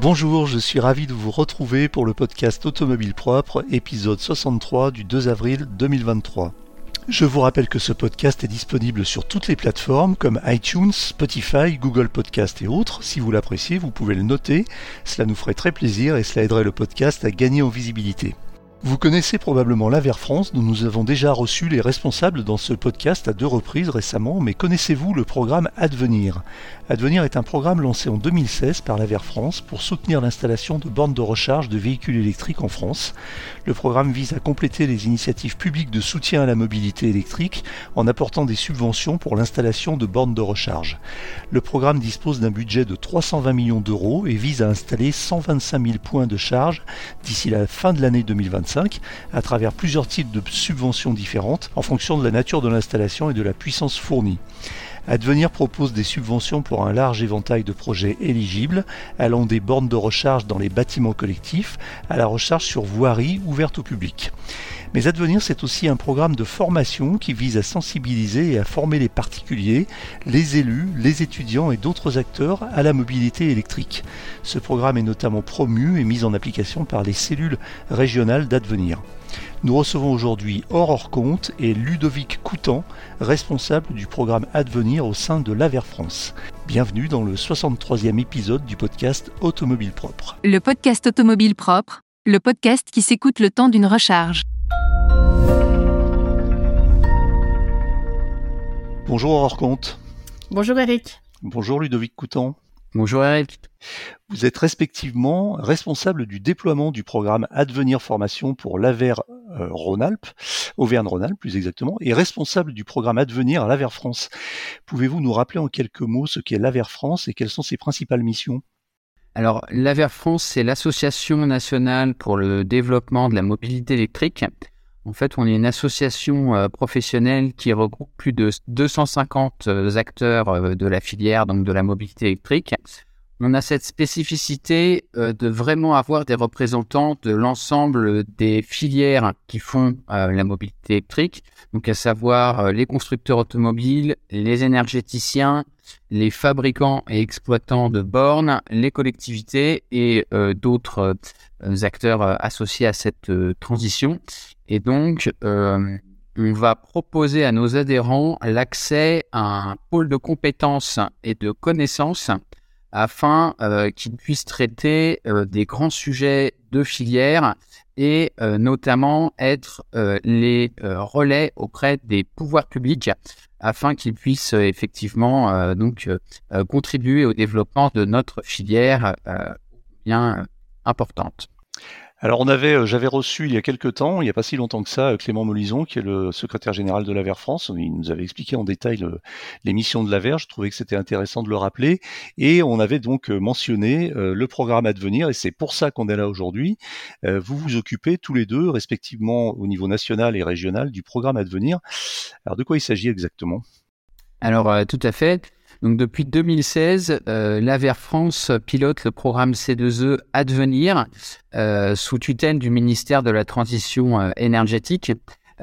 Bonjour, je suis ravi de vous retrouver pour le podcast Automobile Propre, épisode 63 du 2 avril 2023. Je vous rappelle que ce podcast est disponible sur toutes les plateformes comme iTunes, Spotify, Google Podcast et autres. Si vous l'appréciez, vous pouvez le noter. Cela nous ferait très plaisir et cela aiderait le podcast à gagner en visibilité. Vous connaissez probablement l'Aver France dont nous avons déjà reçu les responsables dans ce podcast à deux reprises récemment, mais connaissez-vous le programme Advenir? Advenir est un programme lancé en 2016 par l'Aver France pour soutenir l'installation de bornes de recharge de véhicules électriques en France. Le programme vise à compléter les initiatives publiques de soutien à la mobilité électrique en apportant des subventions pour l'installation de bornes de recharge. Le programme dispose d'un budget de 320 millions d'euros et vise à installer 125 000 points de charge d'ici la fin de l'année 2025 à travers plusieurs types de subventions différentes en fonction de la nature de l'installation et de la puissance fournie. Advenir propose des subventions pour un large éventail de projets éligibles, allant des bornes de recharge dans les bâtiments collectifs à la recharge sur voirie ouverte au public. Mais Advenir, c'est aussi un programme de formation qui vise à sensibiliser et à former les particuliers, les élus, les étudiants et d'autres acteurs à la mobilité électrique. Ce programme est notamment promu et mis en application par les cellules régionales d'Advenir. Nous recevons aujourd'hui Aurore Comte et Ludovic Coutan, responsable du programme Advenir au sein de l'Aver France. Bienvenue dans le 63e épisode du podcast Automobile Propre. Le podcast Automobile Propre, le podcast qui s'écoute le temps d'une recharge. Bonjour Aurore Comte. Bonjour Eric. Bonjour Ludovic Coutan. Bonjour Eric. Vous êtes respectivement responsable du déploiement du programme Advenir Formation pour l'AVER Rhône-Alpes, Auvergne-Rhône-Alpes plus exactement, et responsable du programme Advenir à l'AVER France. Pouvez-vous nous rappeler en quelques mots ce qu'est l'AVER France et quelles sont ses principales missions? Alors l'AVER France, c'est l'Association nationale pour le développement de la mobilité électrique. En fait, on est une association euh, professionnelle qui regroupe plus de 250 euh, acteurs euh, de la filière, donc de la mobilité électrique. On a cette spécificité de vraiment avoir des représentants de l'ensemble des filières qui font la mobilité électrique, donc à savoir les constructeurs automobiles, les énergéticiens, les fabricants et exploitants de bornes, les collectivités et d'autres acteurs associés à cette transition. Et donc, euh, on va proposer à nos adhérents l'accès à un pôle de compétences et de connaissances afin euh, qu'ils puissent traiter euh, des grands sujets de filière et notamment être les relais auprès des pouvoirs publics afin qu'ils puissent effectivement donc contribuer au développement de notre filière bien importante. Alors on avait, euh, j'avais reçu il y a quelques temps, il n'y a pas si longtemps que ça, euh, Clément Molison, qui est le secrétaire général de l'AVER France. Il nous avait expliqué en détail les missions de l'AVER. Je trouvais que c'était intéressant de le rappeler. Et on avait donc euh, mentionné le programme à devenir, et c'est pour ça qu'on est là aujourd'hui. vous vous occupez tous les deux, respectivement au niveau national et régional, du programme à devenir. Alors de quoi il s'agit exactement? Alors tout à fait. Donc depuis 2016, euh, l'AVER France pilote le programme C2E Advenir euh, sous tutelle du ministère de la Transition euh, énergétique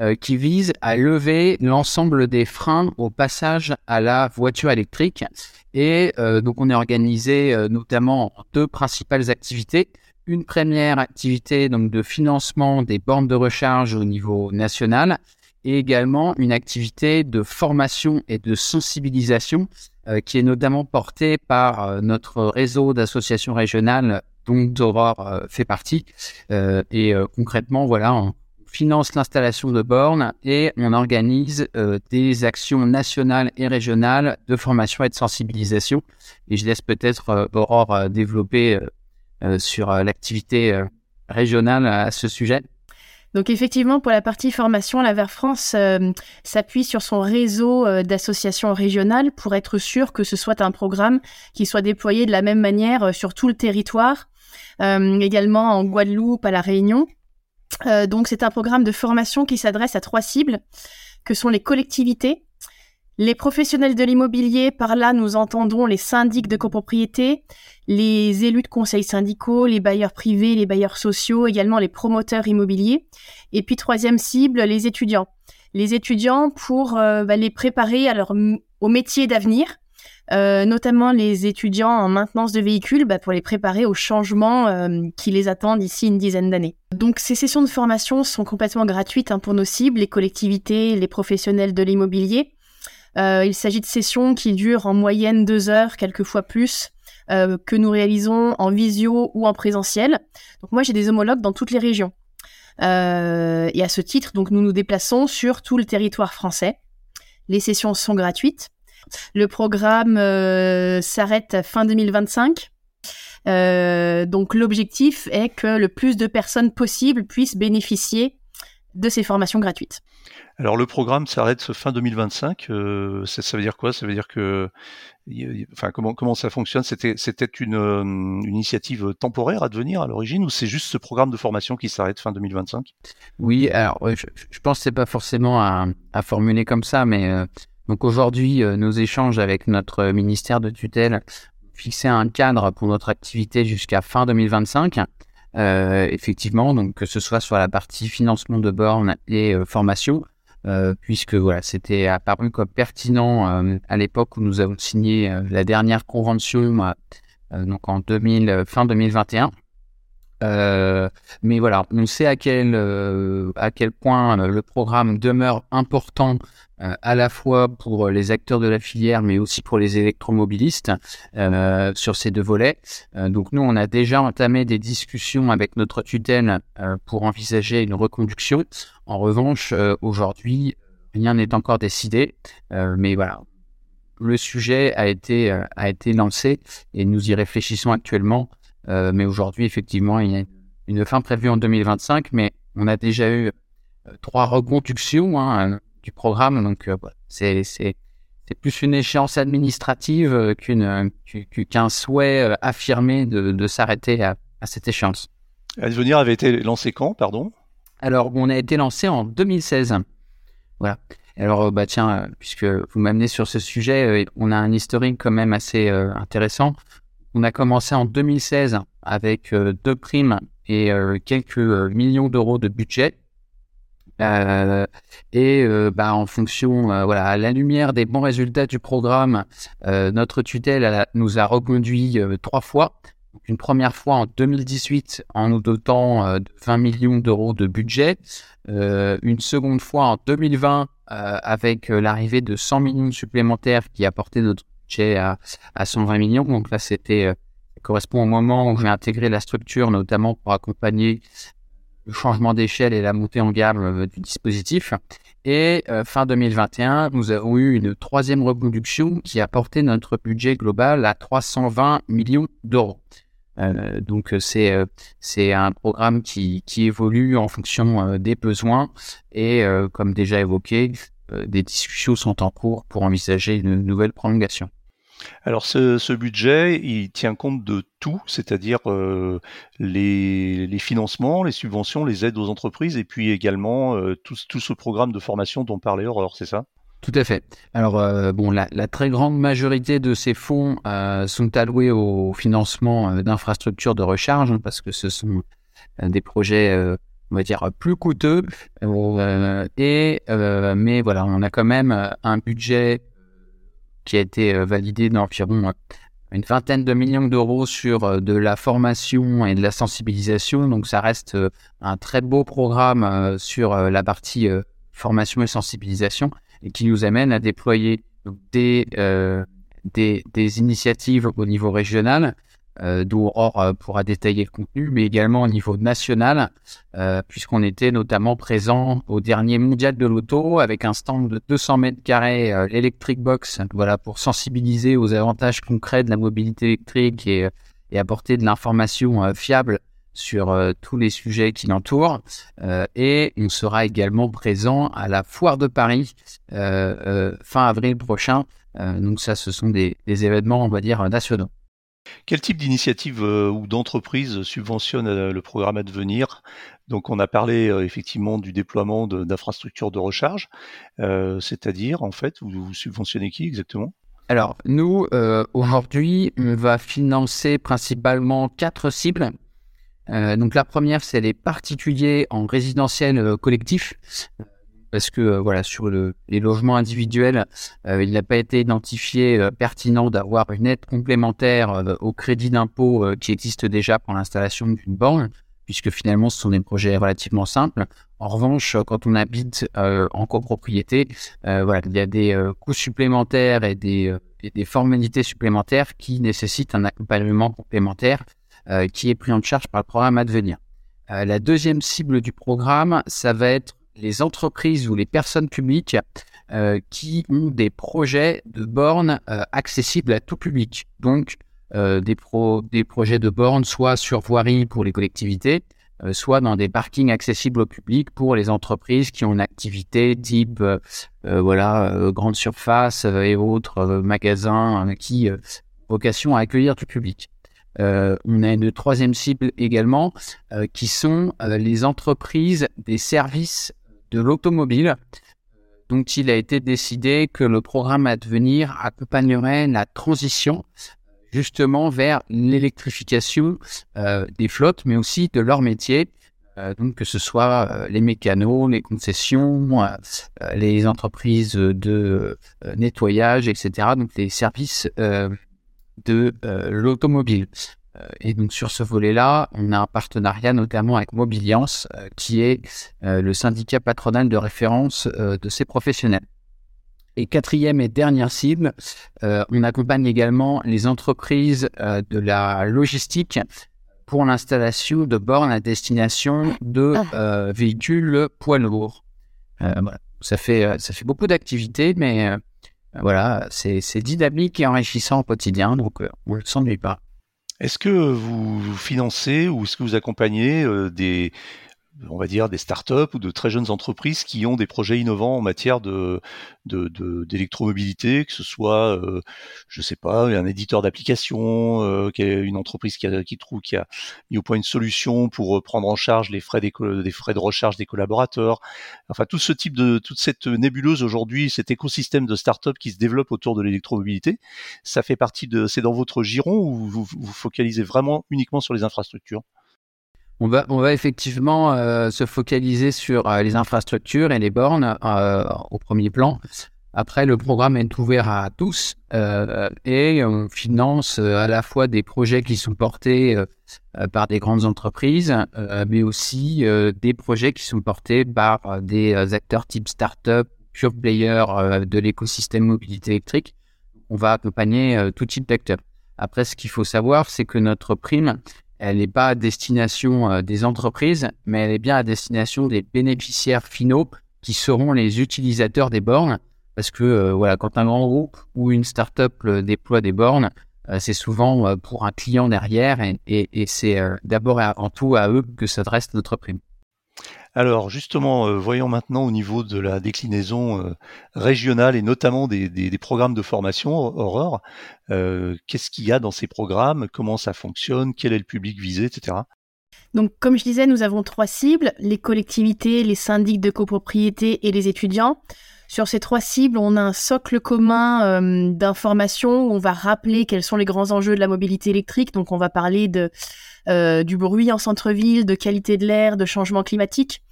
euh, qui vise à lever l'ensemble des freins au passage à la voiture électrique. Et donc on est organisé notamment en deux principales activités. Une première activité donc de financement des bornes de recharge au niveau national et également une activité de formation et de sensibilisation euh, qui est notamment portée par euh, notre réseau d'associations régionales dont Aurore euh, fait partie. et concrètement, voilà, on finance l'installation de bornes et on organise des actions nationales et régionales de formation et de sensibilisation. Et je laisse peut-être Aurore développer sur l'activité régionale à ce sujet. Donc effectivement, pour la partie formation, la Vert France euh, s'appuie sur son réseau euh, d'associations régionales pour être sûr que ce soit un programme qui soit déployé de la même manière euh, sur tout le territoire, également en Guadeloupe, à la Réunion. donc c'est un programme de formation qui s'adresse à trois cibles, que sont les collectivités, les professionnels de l'immobilier, par là nous entendons les syndics de copropriété, les élus de conseils syndicaux, les bailleurs privés, les bailleurs sociaux, également les promoteurs immobiliers. Et puis troisième cible, les étudiants. Les étudiants pour euh, bah, les préparer à leur, au métier d'avenir. euh, notamment les étudiants en maintenance de véhicules bah, pour les préparer aux changements euh, qui les attendent d'ici une dizaine d'années. Donc ces sessions de formation sont complètement gratuites hein, pour nos cibles, les collectivités, les professionnels de l'immobilier. Euh, il s'agit de sessions qui durent en moyenne deux heures, quelquefois plus, que nous réalisons en visio ou en présentiel. Donc moi j'ai des homologues dans toutes les régions. et à ce titre, nous nous déplaçons sur tout le territoire français. Les sessions sont gratuites. Le programme euh, s'arrête fin 2025. Euh, donc l'objectif est que le plus de personnes possible puissent bénéficier de ces formations gratuites. Alors le programme s'arrête fin 2025. Euh, ça, veut dire quoi? Ça veut dire que, enfin comment comment ça fonctionne? C'était c'était une, une, initiative temporaire à devenir à l'origine ou c'est juste ce programme de formation qui s'arrête fin 2025 Oui, alors je, je pense que c'est pas forcément à, à, formuler comme ça, mais donc aujourd'hui, euh, nos échanges avec notre ministère de tutelle fixaient un cadre pour notre activité jusqu'à fin 2025. Euh, effectivement, donc que ce soit sur la partie financement de bornes et euh, formation, euh, puisque voilà, c'était apparu comme pertinent euh, à l'époque où nous avons signé la dernière convention, donc en 2000, fin 2021. Euh, mais voilà, on sait à quel, euh, à quel point euh, le programme demeure important à la fois pour les acteurs de la filière, mais aussi pour les électromobilistes sur ces deux volets. donc nous, on a déjà entamé des discussions avec notre tutelle pour envisager une reconduction. En revanche, aujourd'hui, rien n'est encore décidé, mais voilà, le sujet a été, a été lancé et nous y réfléchissons actuellement euh, mais aujourd'hui, effectivement, il y a une fin prévue en 2025, mais on a déjà eu euh, trois reconductions hein, du programme, donc euh, c'est plus une échéance administrative qu'une qu'un souhait affirmé de, de s'arrêter à, à, cette échéance. Advenir avait été lancé quand, pardon? Alors, on a été lancé en 2016. Voilà. Alors, bah tiens, puisque vous m'amenez sur ce sujet, on a un historique quand même assez intéressant. On a commencé en 2016 avec euh, deux primes et euh, quelques euh, millions d'euros de budget. et bah, en fonction, voilà, à la lumière des bons résultats du programme, notre tutelle nous a reconduit trois fois. une première fois en 2018 en nous dotant de 20 millions d'euros de budget, une seconde fois en 2020 avec l'arrivée de 100 millions supplémentaires qui apportaient notre à, à 120 millions. Donc là, c'était euh, correspond au moment où j'ai intégré la structure, notamment pour accompagner le changement d'échelle et la montée en gamme euh, du dispositif. Et euh, fin 2021, nous avons eu une troisième reconduction qui a porté notre budget global à 320 millions d'euros. Euh, donc c'est c'est un programme qui, qui évolue en fonction des besoins et comme déjà évoqué, des discussions sont en cours pour envisager une nouvelle prolongation. Alors ce, budget, il tient compte de tout, c'est-à-dire euh, les, financements, les subventions, les aides aux entreprises, et puis également euh, tout, ce programme de formation dont parlait Aurore, c'est ça? Tout à fait. Alors euh, bon, la, très grande majorité de ces fonds sont alloués au financement d'infrastructures de recharge hein, parce que ce sont des projets, on va dire, plus coûteux. et mais voilà, on a quand même un budget qui a été euh, validé d'environ euh, une vingtaine de millions d'euros sur euh, de la formation et de la sensibilisation. Donc ça reste un très beau programme sur la partie formation et sensibilisation et qui nous amène à déployer des, des, initiatives au niveau régional d'où Aurore euh, pourra détailler le contenu, mais également au niveau national, euh, puisqu'on était notamment présent au dernier mondial de l'auto avec un stand de 200 mètres carrés, l'Electric Box, voilà, pour sensibiliser aux avantages concrets de la mobilité électrique et, et apporter de l'information fiable sur tous les sujets qui l'entourent. et on sera également présent à la Foire de Paris fin avril prochain. donc ça, ce sont des, des événements, on va dire, nationaux. Quel type d'initiative euh, ou d'entreprise subventionne euh, le programme à devenir Donc, on a parlé euh, effectivement du déploiement d'infrastructures de, recharge, c'est-à-dire, en fait, vous, subventionnez qui exactement? Alors, nous, aujourd'hui, on va financer principalement quatre cibles. donc, la première, c'est les particuliers en résidentiel collectif. Parce que voilà sur le, les logements individuels, il n'a pas été identifié pertinent d'avoir une aide complémentaire au crédit d'impôt qui existe déjà pour l'installation d'une borne, puisque finalement ce sont des projets relativement simples. En revanche, quand on habite en copropriété, voilà, il y a des coûts supplémentaires et des, et des formalités supplémentaires qui nécessitent un accompagnement complémentaire qui est pris en charge par le programme Advenir. Euh, la deuxième cible du programme, ça va être les entreprises ou les personnes publiques euh, qui ont des projets de bornes euh, accessibles à tout public. Donc, des, des projets de bornes soit sur voirie pour les collectivités, soit dans des parkings accessibles au public pour les entreprises qui ont une activité type voilà grande surface et autres magasins qui vocation à accueillir du public. Euh, on a une troisième cible également, euh, qui sont euh, les entreprises des services de l'automobile, dont il a été décidé que le programme à devenir accompagnerait la transition justement vers l'électrification des flottes, mais aussi de leur métier. donc que ce soit les mécanos, les concessions, les entreprises de nettoyage, etc. Donc les services de euh, l'automobile. Euh, et donc sur ce volet-là, on a un partenariat notamment avec Mobiliance, euh, qui est le syndicat patronal de référence de ces professionnels. Et quatrième et dernière cible, on accompagne également les entreprises de la logistique pour l'installation de bornes à destination de ah. véhicules poids lourds. Ça fait ça fait beaucoup d'activités, mais voilà, c'est dynamique et enrichissant au quotidien, donc euh, on ne s'ennuie pas. Est-ce que vous financez ou est-ce que vous accompagnez euh, des, on va dire, des startups ou de très jeunes entreprises qui ont des projets innovants en matière de d'électromobilité, que ce soit, euh, je sais pas, un éditeur d'application, euh, une entreprise qui, a, qui trouve qui a mis au point une solution pour euh, prendre en charge les frais des, des frais de recharge des collaborateurs. Enfin, tout ce type de toute cette nébuleuse aujourd'hui, cet écosystème de startups qui se développe autour de l'électromobilité, ça fait partie de, c'est dans votre giron ou vous vous focalisez vraiment uniquement sur les infrastructures? On va, on va effectivement euh, se focaliser sur euh, les infrastructures et les bornes euh, au premier plan. Après, le programme est ouvert à tous et on finance à la fois des projets qui sont portés par des grandes entreprises, mais aussi des projets qui sont portés par des acteurs type start-up, pure player de l'écosystème mobilité électrique. On va accompagner tout type d'acteurs. Après, ce qu'il faut savoir, c'est que notre prime, elle n'est pas à destination euh, des entreprises, mais elle est bien à destination des bénéficiaires finaux qui seront les utilisateurs des bornes. Parce que euh, voilà, quand un grand groupe ou une start-up euh, déploie des bornes, c'est souvent pour un client derrière et, c'est d'abord et avant tout à eux que s'adresse notre prime. Alors justement, euh, voyons maintenant au niveau de la déclinaison euh, régionale et notamment des, programmes de formation, Aurore. Euh, qu'est-ce qu'il y a dans ces programmes? Comment ça fonctionne? Quel est le public visé, etc. Donc, comme je disais, nous avons trois cibles les collectivités, les syndics de copropriété et les étudiants. Sur ces trois cibles, on a un socle commun d'informations où on va rappeler quels sont les grands enjeux de la mobilité électrique. Donc, on va parler de euh, du bruit en centre-ville, de qualité de l'air, de changement climatique.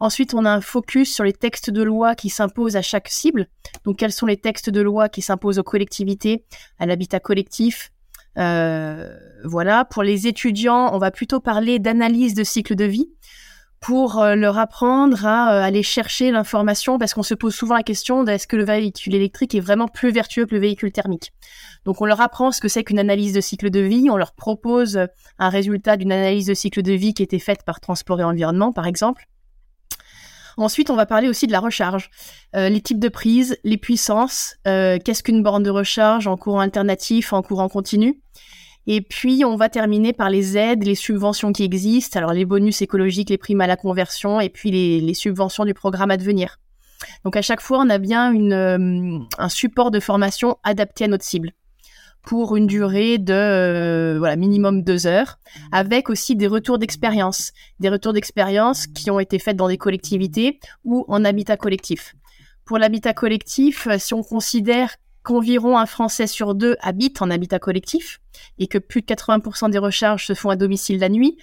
Ensuite, on a un focus sur les textes de loi qui s'imposent à chaque cible. Donc, quels sont les textes de loi qui s'imposent aux collectivités, à l'habitat collectif? Euh, Voilà. Pour les étudiants, on va plutôt parler d'analyse de cycle de vie pour euh, leur apprendre à euh, aller chercher l'information parce qu'on se pose souvent la question est-ce que le véhicule électrique est vraiment plus vertueux que le véhicule thermique. Donc on leur apprend ce que c'est qu'une analyse de cycle de vie, on leur propose un résultat d'une analyse de cycle de vie qui était faite par Transport et Environnement par exemple. Ensuite, on va parler aussi de la recharge, euh, les types de prises, les puissances, qu'est-ce qu'une borne de recharge en courant alternatif, en courant continu? Et puis, on va terminer par les aides, les subventions qui existent, alors les bonus écologiques, les primes à la conversion, et puis les, subventions du programme à devenir. Donc, à chaque fois, on a bien une, euh, un support de formation adapté à notre cible pour une durée de euh, voilà minimum deux heures, avec aussi des retours d'expérience, des retours d'expérience qui ont été faits dans des collectivités ou en habitat collectif. Pour l'habitat collectif, si on considère qu'environ un Français sur deux habite en habitat collectif et que plus de 80% des recharges se font à domicile la nuit,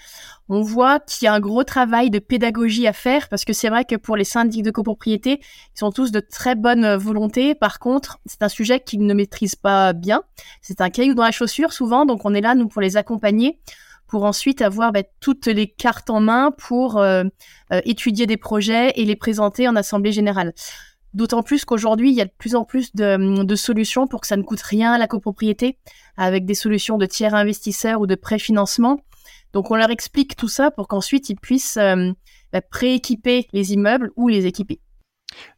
on voit qu'il y a un gros travail de pédagogie à faire parce que c'est vrai que pour les syndics de copropriété, ils sont tous de très bonne volonté. Par contre, c'est un sujet qu'ils ne maîtrisent pas bien. C'est un caillou dans la chaussure souvent, donc on est là, nous, pour les accompagner pour ensuite avoir bah, toutes les cartes en main pour euh, euh, étudier des projets et les présenter en assemblée générale. D'autant plus qu'aujourd'hui, il y a de plus en plus de, solutions pour que ça ne coûte rien à la copropriété, avec des solutions de tiers investisseurs ou de préfinancement. Donc on leur explique tout ça pour qu'ensuite ils puissent euh, bah, prééquiper les immeubles ou les équiper.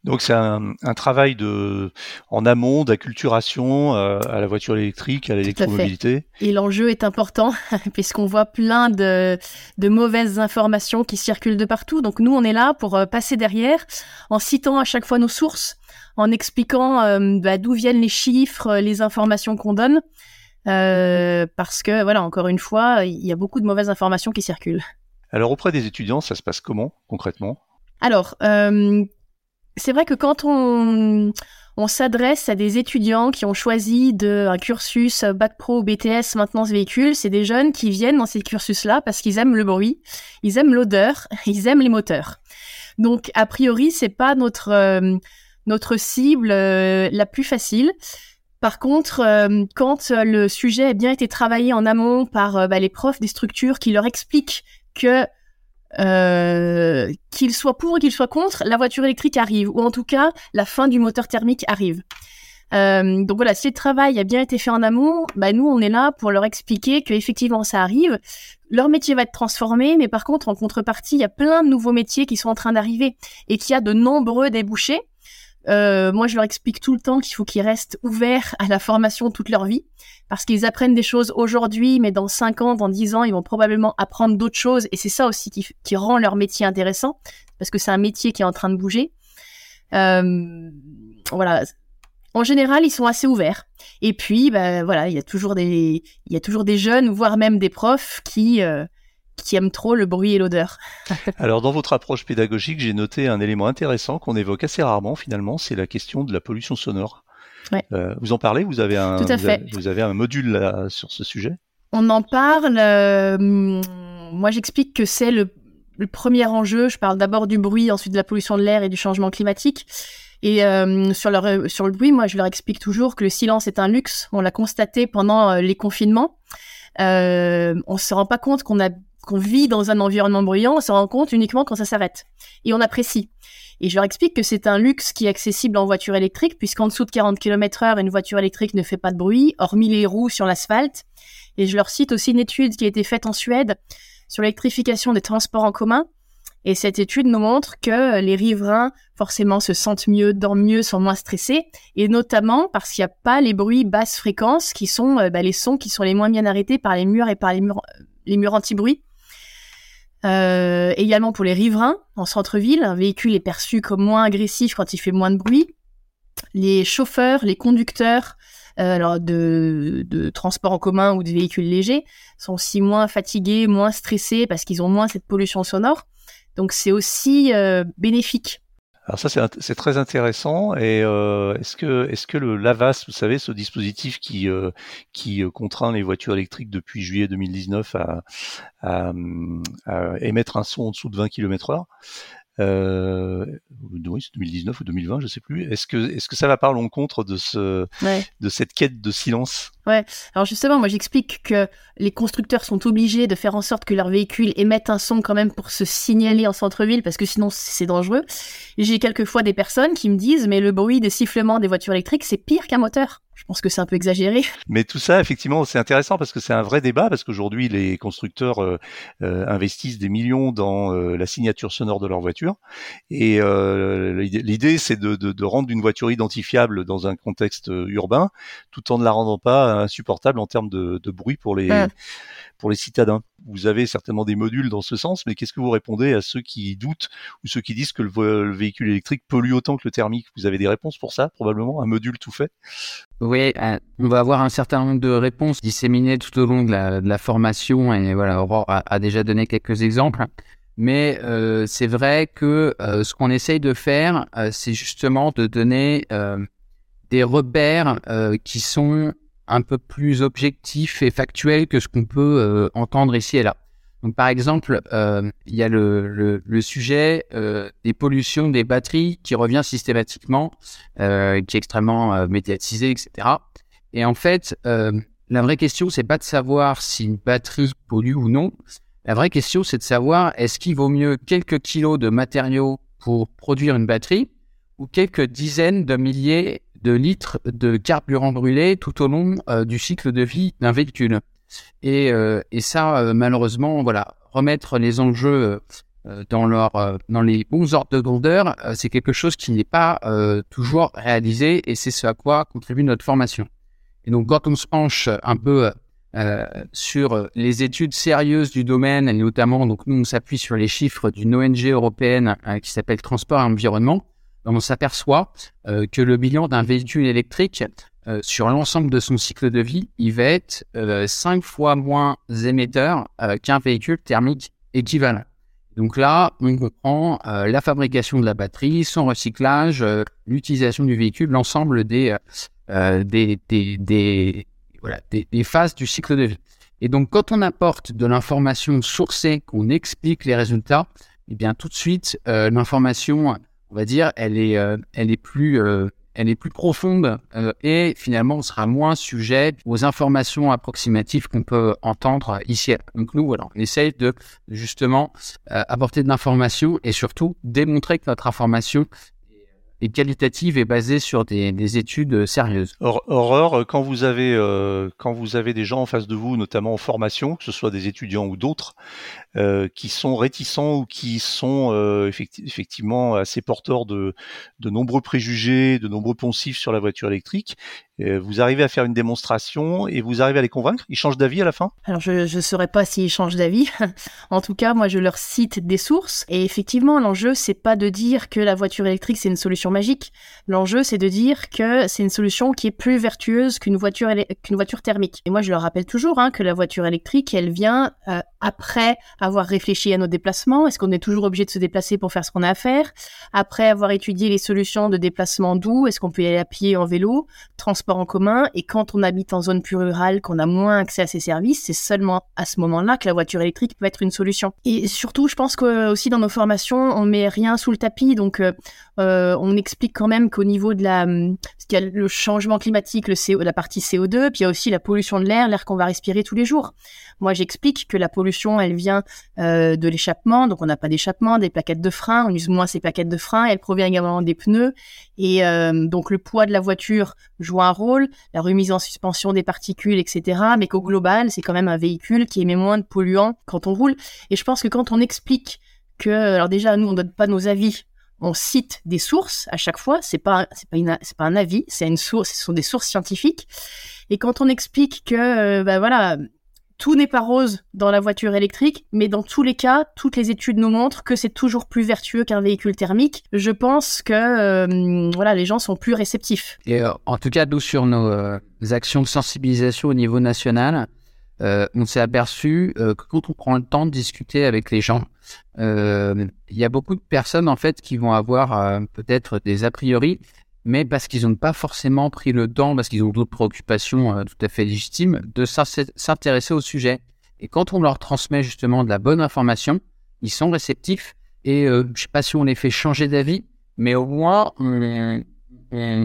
Donc c'est un, travail de en amont d'acculturation euh, à la voiture électrique, à l'électromobilité. Et l'enjeu est important puisqu'on voit plein de, mauvaises informations qui circulent de partout. Donc nous on est là pour euh, passer derrière en citant à chaque fois nos sources, en expliquant euh, bah, d'où viennent les chiffres, les informations qu'on donne. parce que voilà, encore une fois, il y a beaucoup de mauvaises informations qui circulent. Alors auprès des étudiants, ça se passe comment concrètement? Alors, c'est vrai que quand on, on s'adresse à des étudiants qui ont choisi de, un cursus bac pro ou BTS maintenance véhicule, c'est des jeunes qui viennent dans ces cursus-là parce qu'ils aiment le bruit, ils aiment l'odeur, ils aiment les moteurs. Donc a priori, c'est pas notre euh, notre cible euh, la plus facile. Par contre, euh, quand le sujet a bien été travaillé en amont par bah, les profs des structures qui leur expliquent que euh, qu'il soit pour ou qu'il soit contre, la voiture électrique arrive, ou en tout cas, la fin du moteur thermique arrive. Euh, donc voilà, si le travail a bien été fait en amont, bah nous on est là pour leur expliquer que effectivement ça arrive. Leur métier va être transformé, mais par contre en contrepartie, il y a plein de nouveaux métiers qui sont en train d'arriver et qu'il y a de nombreux débouchés. Euh, moi, je leur explique tout le temps qu'il faut qu'ils restent ouverts à la formation toute leur vie, parce qu'ils apprennent des choses aujourd'hui, mais dans 5 ans, dans 10 ans, ils vont probablement apprendre d'autres choses, et c'est ça aussi qui, qui, rend leur métier intéressant, parce que c'est un métier qui est en train de bouger. Euh, voilà. En général, ils sont assez ouverts. Et puis, bah, voilà, il y a toujours des, il y a toujours des jeunes, voire même des profs qui euh, qui aiment trop le bruit et l'odeur. Alors dans votre approche pédagogique, j'ai noté un élément intéressant qu'on évoque assez rarement finalement, c'est la question de la pollution sonore. Euh, vous en parlez? Vous avez un, vous avez, un module là, sur ce sujet? On en parle. Euh, moi, j'explique que c'est le, premier enjeu. Je parle d'abord du bruit, ensuite de la pollution de l'air et du changement climatique. Et euh, sur, leur, sur le bruit, moi, je leur explique toujours que le silence est un luxe. On l'a constaté pendant les confinements. Euh, on se rend pas compte qu'on a qu'on vit dans un environnement bruyant, on se rend compte uniquement quand ça s'arrête. Et on apprécie. Et je leur explique que c'est un luxe qui est accessible en voiture électrique, puisqu'en dessous de 40 km heure, une voiture électrique ne fait pas de bruit, hormis les roues sur l'asphalte. Et je leur cite aussi une étude qui a été faite en Suède sur l'électrification des transports en commun. Et cette étude nous montre que les riverains, forcément, se sentent mieux, dorment mieux, sont moins stressés. Et notamment parce qu'il n'y a pas les bruits basse fréquence, qui sont euh, bah, les sons qui sont les moins bien arrêtés par les murs et par les murs, les murs anti-bruit. Euh, également pour les riverains en centre-ville, un véhicule est perçu comme moins agressif quand il fait moins de bruit. Les chauffeurs, les conducteurs euh, alors de, de transport en commun ou de véhicules légers sont aussi moins fatigués, moins stressés parce qu'ils ont moins cette pollution sonore. Donc c'est aussi euh, bénéfique alors ça c'est très intéressant et euh, est-ce que est-ce que le Lavas, vous savez, ce dispositif qui euh, qui euh, contraint les voitures électriques depuis juillet 2019 à, à, à émettre un son en dessous de 20 km/h, euh, oui, 2019 ou 2020, je sais plus. Est-ce que est-ce que ça va pas à l'encontre de ce de cette quête de silence? Ouais. Alors justement, moi j'explique que les constructeurs sont obligés de faire en sorte que leurs véhicules émettent un son quand même pour se signaler en centre-ville parce que sinon c'est dangereux. J'ai quelquefois des personnes qui me disent mais le bruit des sifflements des voitures électriques c'est pire qu'un moteur. Je pense que c'est un peu exagéré. Mais tout ça, effectivement, c'est intéressant parce que c'est un vrai débat, parce qu'aujourd'hui, les constructeurs euh, euh, investissent des millions dans euh, la signature sonore de leur voiture. Et l'idée, c'est de, de, de, rendre une voiture identifiable dans un contexte urbain, tout en ne la rendant pas insupportable en termes de, de bruit pour les, pour les citadins. Vous avez certainement des modules dans ce sens, mais qu'est-ce que vous répondez à ceux qui doutent ou ceux qui disent que le, véhicule électrique pollue autant que le thermique? Vous avez des réponses pour ça, probablement Un module tout fait? Oui, euh, on va avoir un certain nombre de réponses disséminées tout au long de la, formation, et voilà, Aurore a, déjà donné quelques exemples. Mais euh, c'est vrai que euh, ce qu'on essaye de faire, c'est justement de donner des repères qui sont un peu plus objectifs et factuels que ce qu'on peut entendre ici et là. Donc, par exemple, il y a le, le, sujet des pollutions des batteries qui revient systématiquement, qui est extrêmement médiatisé, etc. Et en fait, la vraie question, c'est pas de savoir si une batterie pollue ou non. La vraie question, c'est de savoir est-ce qu'il vaut mieux quelques kilos de matériaux pour produire une batterie ou quelques dizaines de milliers de litres de carburant brûlé tout au long euh, du cycle de vie d'un véhicule? Et, euh, et ça, euh, malheureusement, voilà, remettre les enjeux dans leur dans les bons ordres de grandeur, c'est quelque chose qui n'est pas toujours réalisé et c'est ce à quoi contribue notre formation. Et donc, quand on se penche un peu euh, sur les études sérieuses du domaine, et notamment, donc nous, on s'appuie sur les chiffres d'une ONG européenne euh, qui s'appelle Transport et Environnement. On s'aperçoit euh, que le bilan d'un véhicule électrique sur l'ensemble de son cycle de vie, il va être cinq fois moins émetteur qu'un véhicule thermique équivalent. Donc là, on reprend la fabrication de la batterie, son recyclage, l'utilisation du véhicule, l'ensemble des, des, des, des, voilà, des, phases du cycle de vie. Et donc, quand on apporte de l'information sourcée, qu'on explique les résultats, eh bien, tout de suite, euh, l'information, on va dire, elle est, euh, elle est plus, euh, elle est plus profonde et finalement, on sera moins sujet aux informations approximatives qu'on peut entendre ici. Donc, nous, voilà, on essaye de justement apporter de l'information et surtout démontrer que notre information et qualitative et basée sur des, des études sérieuses. Horreur, quand vous avez euh, quand vous avez des gens en face de vous, notamment en formation, que ce soit des étudiants ou d'autres, euh, qui sont réticents ou qui sont euh, effectivement assez porteurs de, de nombreux préjugés, de nombreux poncifs sur la voiture électrique, euh, vous arrivez à faire une démonstration et vous arrivez à les convaincre? Ils changent d'avis à la fin? Alors je ne saurais pas s'ils changent d'avis. en tout cas, moi je leur cite des sources et effectivement l'enjeu c'est pas de dire que la voiture électrique c'est une solution magique. L'enjeu c'est de dire que c'est une solution qui est plus vertueuse qu'une voiture qu'une voiture thermique. Et moi je leur rappelle toujours hein, que la voiture électrique elle vient euh, après avoir réfléchi à nos déplacements. Est-ce qu'on est toujours obligé de se déplacer pour faire ce qu'on a à faire? Après avoir étudié les solutions de déplacement doux, est-ce qu'on peut y aller à pied, en vélo, transport en commun? Et quand on habite en zone plus rurale, qu'on a moins accès à ces services, c'est seulement à ce moment-là que la voiture électrique peut être une solution. Et surtout, je pense que aussi dans nos formations, on met rien sous le tapis. Donc, euh, euh, on explique quand même qu'au niveau de la, qu'il y a le changement climatique, la partie CO2, puis il y a aussi la pollution de l'air, l'air qu'on va respirer tous les jours. Moi, j'explique que la pollution, elle vient euh, de l'échappement, donc on n'a pas d'échappement, des plaquettes de frein, on use moins ces plaquettes de frein, elle provient également des pneus, et euh, donc le poids de la voiture joue un rôle, la remise en suspension des particules, etc. Mais qu'au global, c'est quand même un véhicule qui émet moins de polluants quand on roule. Et je pense que quand on explique que, alors déjà, nous, on donne pas nos avis, on cite des sources à chaque fois. C'est pas, c'est pas un avis, c'est une source, ce sont des sources scientifiques. Et quand on explique que, euh, bah voilà, tout n'est pas rose dans la voiture électrique, mais dans tous les cas, toutes les études nous montrent que c'est toujours plus vertueux qu'un véhicule thermique. Je pense que euh, voilà, les gens sont plus réceptifs. Et euh, en tout cas, nous sur nos euh, actions de sensibilisation au niveau national, on s'est aperçu que quand on prend le temps de discuter avec les gens, il y a beaucoup de personnes en fait qui vont avoir peut-être des a priori mais parce qu'ils n'ont pas forcément pris le temps, parce qu'ils ont d'autres préoccupations euh, tout à fait légitimes, de s'intéresser au sujet. Et quand on leur transmet justement de la bonne information, ils sont réceptifs. Et euh, je ne sais pas si on les fait changer d'avis, mais au moins, on,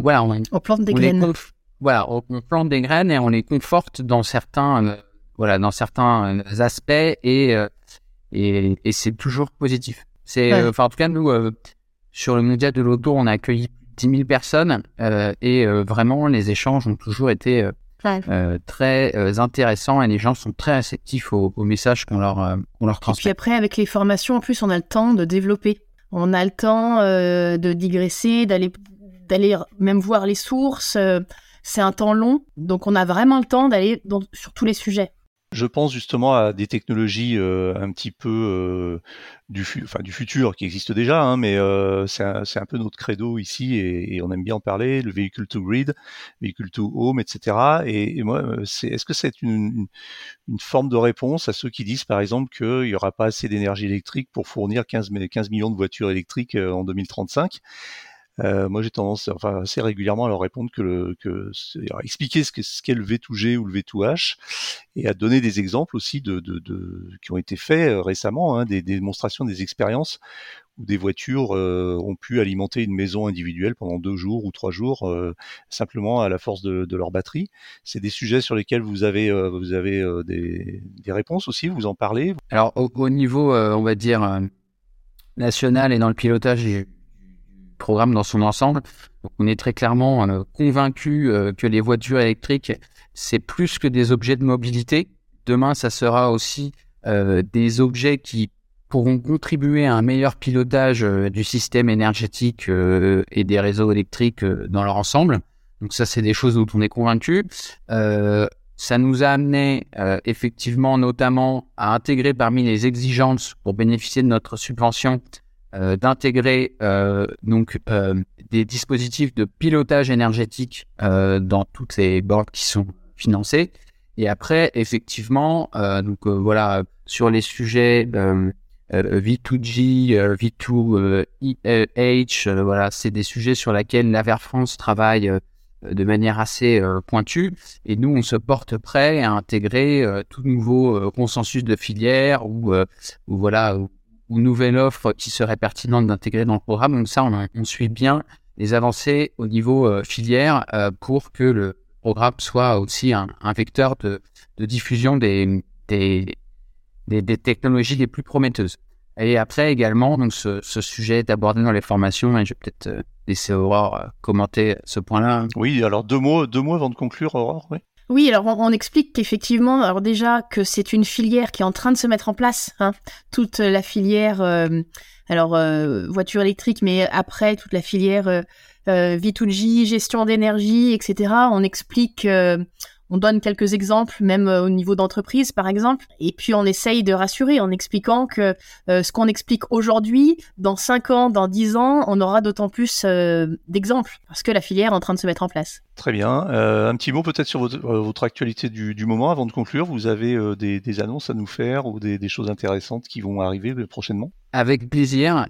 voilà, on, plante des graines. Voilà, on, plante des graines et on les conforte dans certains, euh, voilà, dans certains aspects et, et, et c'est toujours positif. C'est, enfin, en tout cas, nous, sur le média de l'auto, on a accueilli 10 000 personnes euh, et euh, vraiment les échanges ont toujours été euh, très intéressants et les gens sont très réceptifs aux, messages qu'on leur, qu'on leur transmet. Et puis après, avec les formations, en plus, on a le temps de développer. On a le temps de digresser, d'aller, d'aller même voir les sources. c'est un temps long, donc on a vraiment le temps d'aller sur tous les sujets. Je pense justement à des technologies euh, un petit peu euh, du, enfin, du futur qui existent déjà, hein, mais euh, c'est un, peu notre credo ici et, on aime bien en parler, le véhicule to grid, véhicule to home, etc. Et, et moi, c'est, est-ce que c'est une, une, forme de réponse à ceux qui disent par exemple qu'il n'y aura pas assez d'énergie électrique pour fournir 15, 15 millions de voitures électriques en 2035 Euh, moi, j'ai tendance, enfin, assez régulièrement à leur répondre que, le, que expliquer ce qu'est le V2G ou le V2H et à donner des exemples aussi de, de, de qui ont été faits euh, récemment, hein, des, des, démonstrations, des expériences où des voitures euh, ont pu alimenter une maison individuelle pendant deux jours ou trois jours euh, simplement à la force de, de leur batterie. C'est des sujets sur lesquels vous avez euh, vous avez des, des, réponses aussi, vous en parlez. Alors au, au niveau, on va dire national et dans le pilotage programme dans son ensemble, donc on est très clairement convaincu que les voitures électriques c'est plus que des objets de mobilité. Demain, ça sera aussi des objets qui pourront contribuer à un meilleur pilotage euh, du système énergétique euh, et des réseaux électriques euh, dans leur ensemble. Donc ça, c'est des choses dont on est convaincu. ça nous a amené effectivement notamment à intégrer parmi les exigences pour bénéficier de notre subvention d'intégrer donc des dispositifs de pilotage énergétique dans toutes les bornes qui sont financées. Et après, effectivement, donc voilà, sur les sujets V2G, V2H, voilà, c'est des sujets sur lesquels l'Aver France travaille euh, de manière assez euh, pointue. Et nous, on se porte prêt à intégrer euh, tout nouveau consensus de filière ou voilà, ou, nouvelle offre qui serait pertinente d'intégrer dans le programme. Donc ça, on, on suit bien les avancées au niveau filière pour que le programme soit aussi un, un vecteur de, de diffusion des, des, des, des, technologies les plus prometteuses. Et après également, donc ce, ce sujet est abordé dans les formations je vais peut-être euh, laisser Aurore euh, commenter ce point-là. Oui, alors deux mots, deux mots avant de conclure, Aurore. Oui. Oui, alors on, explique qu'effectivement, alors déjà que c'est une filière qui est en train de se mettre en place, hein, toute la filière, euh, alors voiture électrique, mais après toute la filière V2G, gestion d'énergie, etc. On explique on donne quelques exemples, même euh, au niveau d'entreprise, par exemple, et puis on essaye de rassurer en expliquant que euh, ce qu'on explique aujourd'hui, dans 5 ans, dans 10 ans, on aura d'autant plus euh, d'exemples, parce que la filière est en train de se mettre en place. Très bien. un petit mot peut-être sur votre, actualité du, moment avant de conclure. Vous avez des, annonces à nous faire ou des, choses intéressantes qui vont arriver prochainement? Avec plaisir.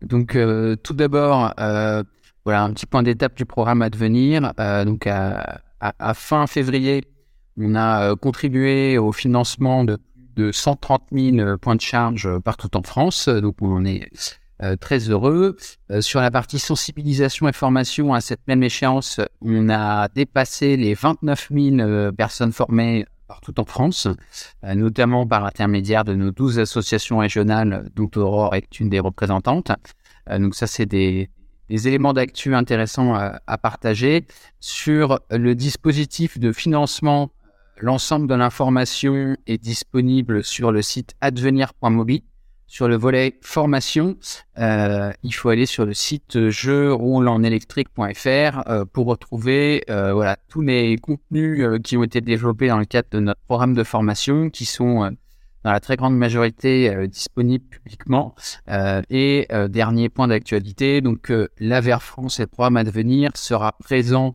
donc tout d'abord, voilà un petit point d'étape du programme à devenir. donc à à, fin février, on a euh, contribué au financement de, de 130 000 euh, points de charge euh, partout en France. Donc, on est très heureux. sur la partie sensibilisation et formation, à cette même échéance, on a dépassé les 29 000 personnes formées partout en France, notamment par l'intermédiaire de nos 12 associations régionales, dont Aurore est une des représentantes. donc ça, c'est des, des éléments d'actu intéressants à, partager sur le dispositif de financement. L'ensemble de l'information est disponible sur le site advenir.mobi. Sur le volet formation, euh, il faut aller sur le site je roule en électrique.fr euh, pour retrouver euh, voilà tous les contenus qui ont été développés dans le cadre de notre programme de formation qui sont dans la très grande majorité euh, disponible publiquement. Euh, et euh, dernier point d'actualité, donc l'Aver France et le programme à devenir sera présent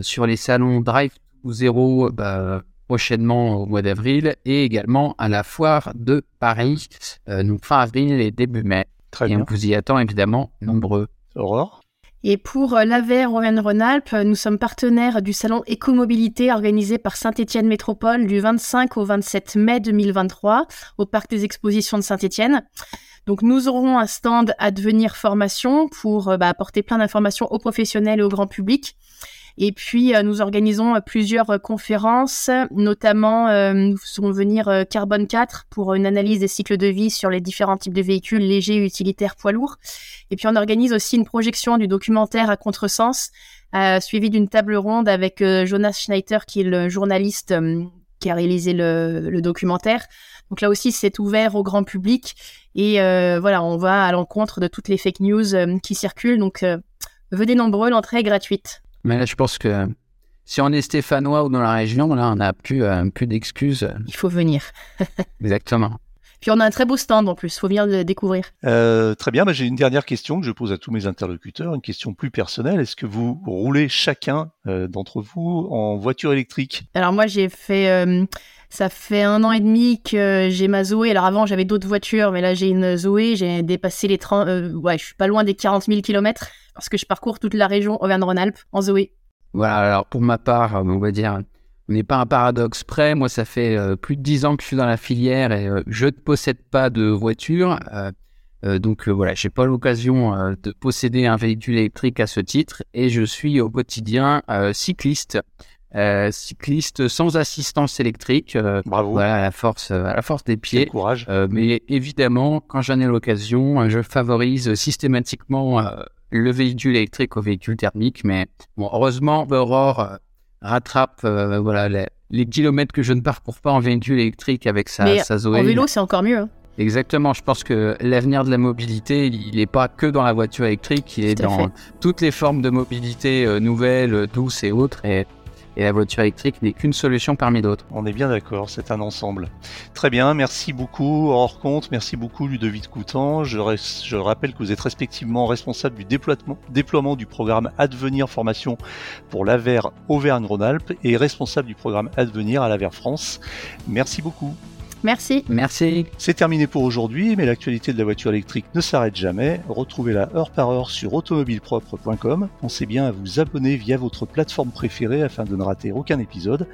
sur les salons Drive to Zero bah, prochainement au mois d'avril et également à la foire de Paris, donc fin avril et début mai. Très et on vous y attend évidemment nombreux. Aurore et pour euh, l'AVER Auvergne-Rhône-Alpes, nous sommes partenaires du salon Écomobilité organisé par Saint-Étienne Métropole du 25 au 27 mai 2023 au Parc des Expositions de Saint-Étienne. Donc nous aurons un stand à devenir formation pour euh, bah, apporter plein d'informations aux professionnels et au grand public. Et puis, euh, nous organisons euh, plusieurs euh, conférences, notamment, nous faisons venir Carbone 4 pour une analyse des cycles de vie sur les différents types de véhicules légers, utilitaires, poids lourds. Et puis, on organise aussi une projection du documentaire à contresens, suivi d'une table ronde avec Jonas Schneider, qui est le journaliste qui a réalisé le, le, documentaire. Donc là aussi, c'est ouvert au grand public. Et voilà, on va à l'encontre de toutes les fake news qui circulent. Donc, venez nombreux, l'entrée est gratuite. Mais là, je pense que si on est stéphanois ou dans la région, là, on n'a plus, euh, plus d'excuses. Il faut venir. Exactement. Puis on a un très beau stand en plus, faut venir le découvrir. Euh, très bien, bah, j'ai une dernière question que je pose à tous mes interlocuteurs, une question plus personnelle. Est-ce que vous roulez chacun euh, d'entre vous en voiture électrique? Alors moi j'ai fait, euh, ça fait un an et demi que j'ai ma Zoé. Alors avant j'avais d'autres voitures, mais là j'ai une Zoé, j'ai dépassé les 30, euh, ouais je suis pas loin des 40 000 kilomètres parce que je parcours toute la région Auvergne-Rhône-Alpes en Zoé. Voilà, alors pour ma part, on va dire, on n'est pas un paradoxe près. Moi, ça fait euh, plus de dix ans que je suis dans la filière et euh, je ne possède pas de voiture. Euh, donc voilà, j'ai pas l'occasion de posséder un véhicule électrique à ce titre et je suis au quotidien cycliste. cycliste sans assistance électrique, Bravo. voilà à la force, à la force des pieds. courage. mais évidemment, quand j'en ai l'occasion, je favorise systématiquement le véhicule électrique au véhicule thermique. Mais bon, heureusement, Aurore euh, rattrape euh, voilà, les, les kilomètres que je ne parcours pas en véhicule électrique avec sa, Mais sa Zoé. En vélo c'est encore mieux. hein. Exactement, je pense que l'avenir de la mobilité, il n'est pas que dans la voiture électrique, il est dans fait. toutes les formes de mobilité euh, nouvelles, douces et autres. Et, et la voiture électrique n'est qu'une solution parmi d'autres. On est bien d'accord, c'est un ensemble. Très bien, merci beaucoup hors compte, merci beaucoup Ludovic Coutan. Je, rappelle que vous êtes respectivement responsable du déploiement, déploiement du programme Advenir Formation pour l'AVER Auvergne-Rhône-Alpes et responsable du programme Advenir à l'AVER France. Merci beaucoup. Merci. Merci. C'est terminé pour aujourd'hui, mais l'actualité de la voiture électrique ne s'arrête jamais. Retrouvez-la heure par heure sur automobilepropre.com. Pensez bien à vous abonner via votre plateforme préférée afin de ne rater aucun épisode.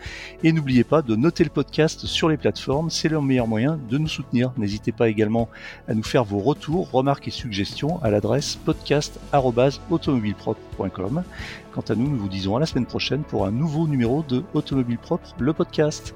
Et n'oubliez pas de noter le podcast sur les plateformes, c'est le meilleur moyen de nous soutenir. N'hésitez pas également à nous faire vos retours, remarques et suggestions à l'adresse podcast.automobilepropre.com. Quant à nous, nous vous disons à la semaine prochaine pour un nouveau numéro de Automobile Propre, le podcast.